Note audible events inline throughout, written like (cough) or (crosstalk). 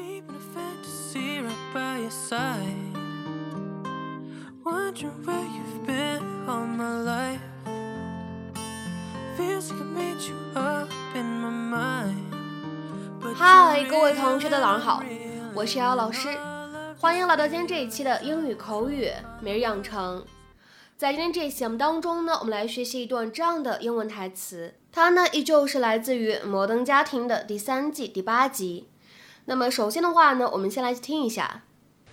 Deep in a fantasy right by your side. Wondering where you've been all my life. Feels like I made you up in my mind. 嗨，各位同学的早上好我是瑶老师，欢迎来到今天这一期的英语口语每日养成。在今天这一期节目当中呢，我们来学习一段这样的英文台词，它呢依旧是来自于《摩登家庭》的第三季第八集。那么首先的话呢，我们先来听一下。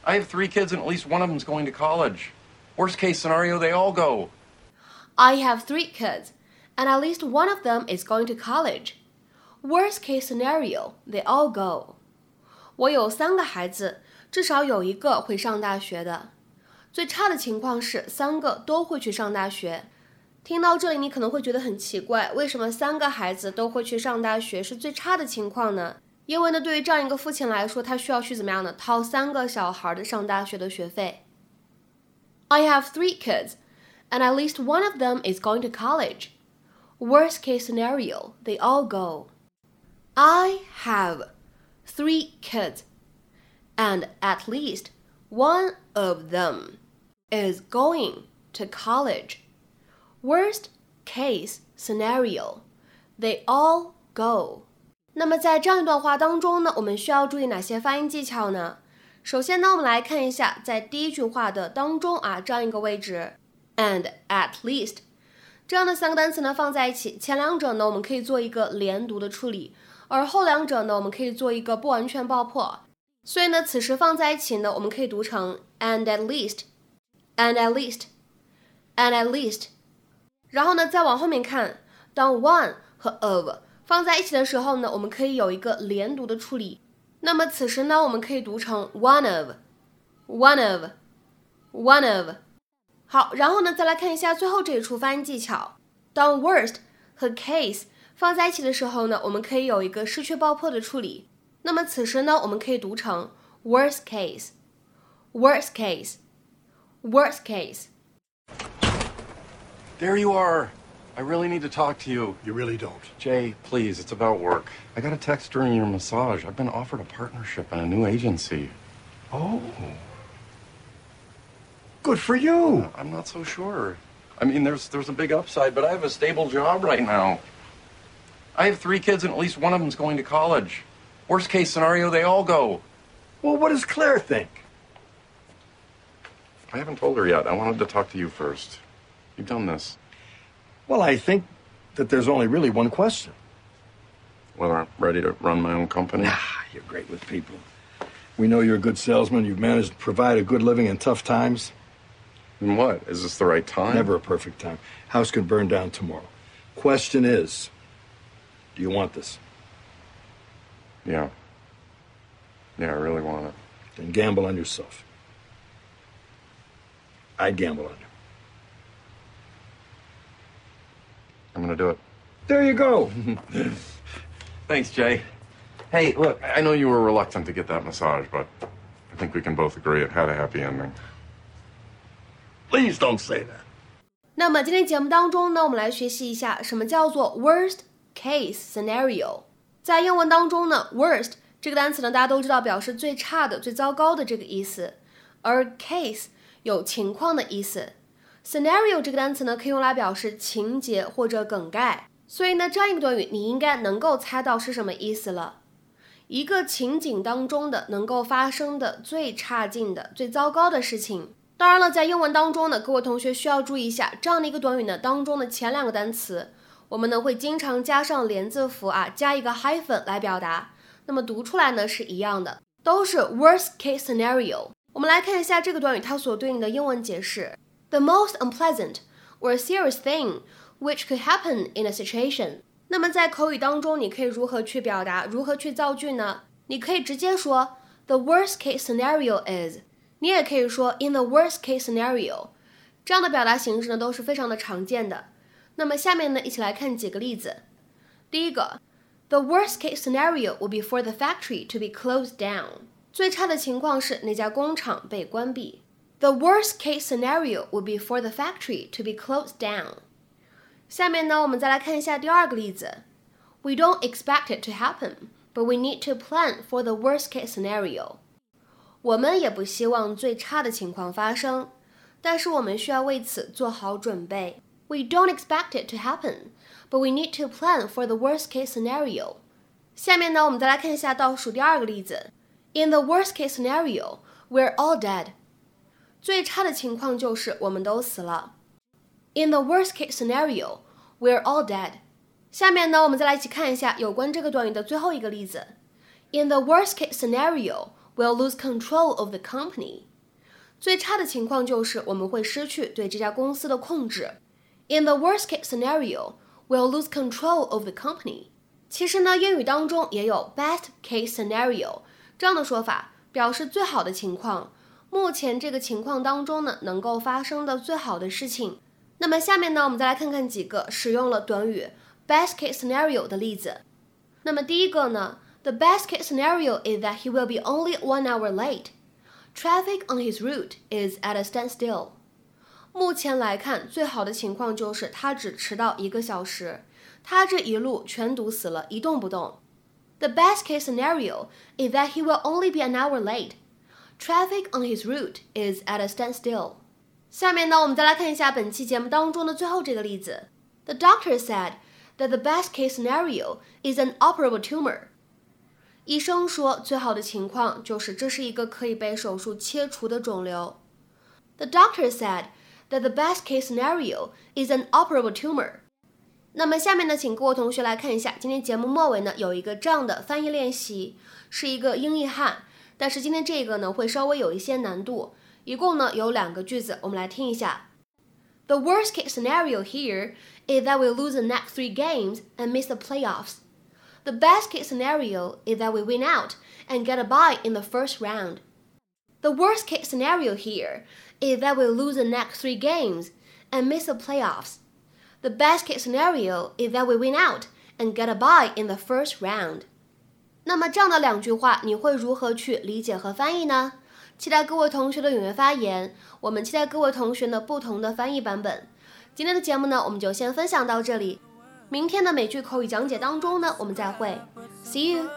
I have three kids, and at least one of them is going to college. Worst case scenario, they all go. I have three kids, and at least one of them is going to college. Worst case scenario, they all go. 我有三个孩子，至少有一个会上大学的。最差的情况是三个都会去上大学。听到这里，你可能会觉得很奇怪，为什么三个孩子都会去上大学是最差的情况呢？因为呢，对于这样一个父亲来说，他需要去怎么样呢？掏三个小孩的上大学的学费。I have three kids, and at least one of them is going to college. Worst case scenario, they all go. I have three kids, and at least one of them is going to college. Worst case scenario, they all go. 那么在这样一段话当中呢，我们需要注意哪些发音技巧呢？首先呢，我们来看一下在第一句话的当中啊，这样一个位置，and at least 这样的三个单词呢放在一起，前两者呢我们可以做一个连读的处理，而后两者呢我们可以做一个不完全爆破。所以呢，此时放在一起呢，我们可以读成 and at least，and at least，and at least。然后呢，再往后面看，当 one 和 of 放在一起的时候呢，我们可以有一个连读的处理。那么此时呢，我们可以读成 one of，one of，one of。好，然后呢，再来看一下最后这一处发音技巧。当 worst 和 case 放在一起的时候呢，我们可以有一个失去爆破的处理。那么此时呢，我们可以读成 worst case，worst case，worst case。There you are. I really need to talk to you. You really don't. Jay, please, it's about work. I got a text during your massage. I've been offered a partnership in a new agency. Oh. Good for you. Uh, I'm not so sure. I mean, there's there's a big upside, but I have a stable job right now. I have three kids, and at least one of them's going to college. Worst case scenario, they all go. Well, what does Claire think? I haven't told her yet. I wanted to talk to you first. You've done this. Well, I think that there's only really one question. Whether I'm ready to run my own company. Ah, you're great with people. We know you're a good salesman. You've managed to provide a good living in tough times. And what? Is this the right time? Never a perfect time. House could burn down tomorrow. Question is, do you want this? Yeah. Yeah, I really want it. Then gamble on yourself. I'd gamble on you. I'm gonna do it. There you go. (laughs) Thanks, Jay. Hey, look, I know you were reluctant to get that massage, but I think we can both agree it had a happy ending. Please don't say that. 那么今天节目当中呢，我们来学习一下什么叫做 worst case scenario。在英文当中呢，worst 这个单词呢，大家都知道表示最差的、最糟糕的这个意思，而 case 有情况的意思。 Scenario 这个单词呢，可以用来表示情节或者梗概。所以呢，这样一个短语，你应该能够猜到是什么意思了。一个情景当中的能够发生的最差劲的、最糟糕的事情。当然了，在英文当中呢，各位同学需要注意一下，这样的一个短语呢当中的前两个单词，我们呢会经常加上连字符啊，加一个 hyphen 来表达。那么读出来呢是一样的，都是 worst case scenario。我们来看一下这个短语它所对应的英文解释 ：the most unpleasant or serious thing which could happen in a situation。那么在口语当中，你可以如何去表达，如何去造句呢？你可以直接说 the worst case scenario is。你也可以说 in the worst case scenario，这样的表达形式呢都是非常的常见的。那么下面呢，一起来看几个例子。第一个，the worst case scenario would be for the factory to be closed down。最差的情况是那家工厂被关闭。 The worst case scenario would be for the factory to be closed down。下面呢，我们再来看一下第二个例子。We don't expect it to happen, but we need to plan for the worst case scenario. 我们也不希望最差的情况发生，但是我们需要为此做好准备。We don't expect it to happen, but we need to plan for the worst case scenario. 下面呢，我们再来看一下倒数第二个例子。In the worst case scenario, we're all dead. 最差的情况就是我们都死了。In the worst case scenario, we're all dead. 下面呢，我们再来一起看一下有关这个短语的最后一个例子。In the worst case scenario, we'll lose control of the company. 最差的情况就是我们会失去对这家公司的控制。In the worst case scenario, we'll lose control of the company. 其实呢，英语当中也有 best case scenario 这样的说法，表示最好的情况。目前这个情况当中呢，能够发生的最好的事情。那么下面呢，我们再来看看几个使用了短语 best case scenario 的例子。那么第一个呢，the best case scenario is that he will be only one hour late. Traffic on his route is at a standstill. 目前来看，最好的情况就是他只迟到一个小时，他这一路全堵死了，一动不动。The best case scenario is that he will only be an hour late. Traffic on his route is at a standstill. 下面呢，我们再来看一下本期节目当中的最后这个例子。The doctor said that the best case scenario is an operable tumor. 医生说，最好的情况就是这是一个可以被手术切除的肿瘤。The doctor said that the best case scenario is an operable tumor. 那么下面呢，请各位同学来看一下，今天节目末尾呢有一个这样的翻译练习，是一个英译汉， 但是今天这个呢会稍微有一些难度。一共呢有两个句子，我们来听一下。The worst case scenario here is that we lose the next three games and miss the playoffs. The best case scenario is that we win out and get a bye in the first round. The worst case scenario here is that we lose the next three games and miss the playoffs. The best case scenario is that we win out and get a bye in the first round. 那么这样的两句话，你会如何去理解和翻译呢？期待各位同学的踊跃发言，我们期待各位同学的不同的翻译版本。今天的节目呢，我们就先分享到这里。明天的美剧口语讲解当中呢，我们再会，See you。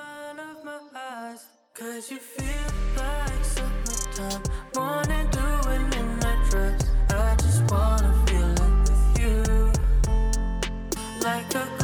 Like